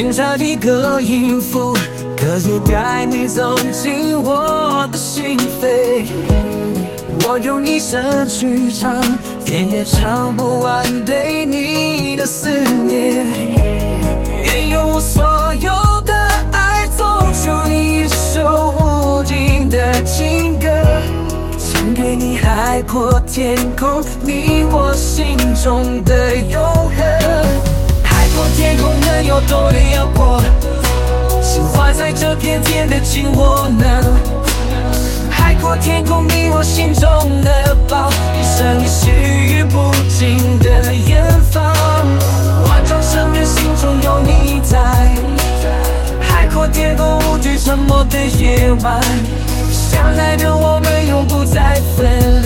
寻找一个音符，可以带你走进我的心扉。我用一生去唱，也唱不完对你的思念。愿用我所有的爱，奏出一首无尽的情歌，献给你海阔天空，你我心中的永。有多辽阔？心怀在这片天的紧握呢？海阔天空，你我心中的宝，一生一世与不尽的远方。万丈深渊，心中有你在。海阔天空，无惧沉默的夜晚。相爱的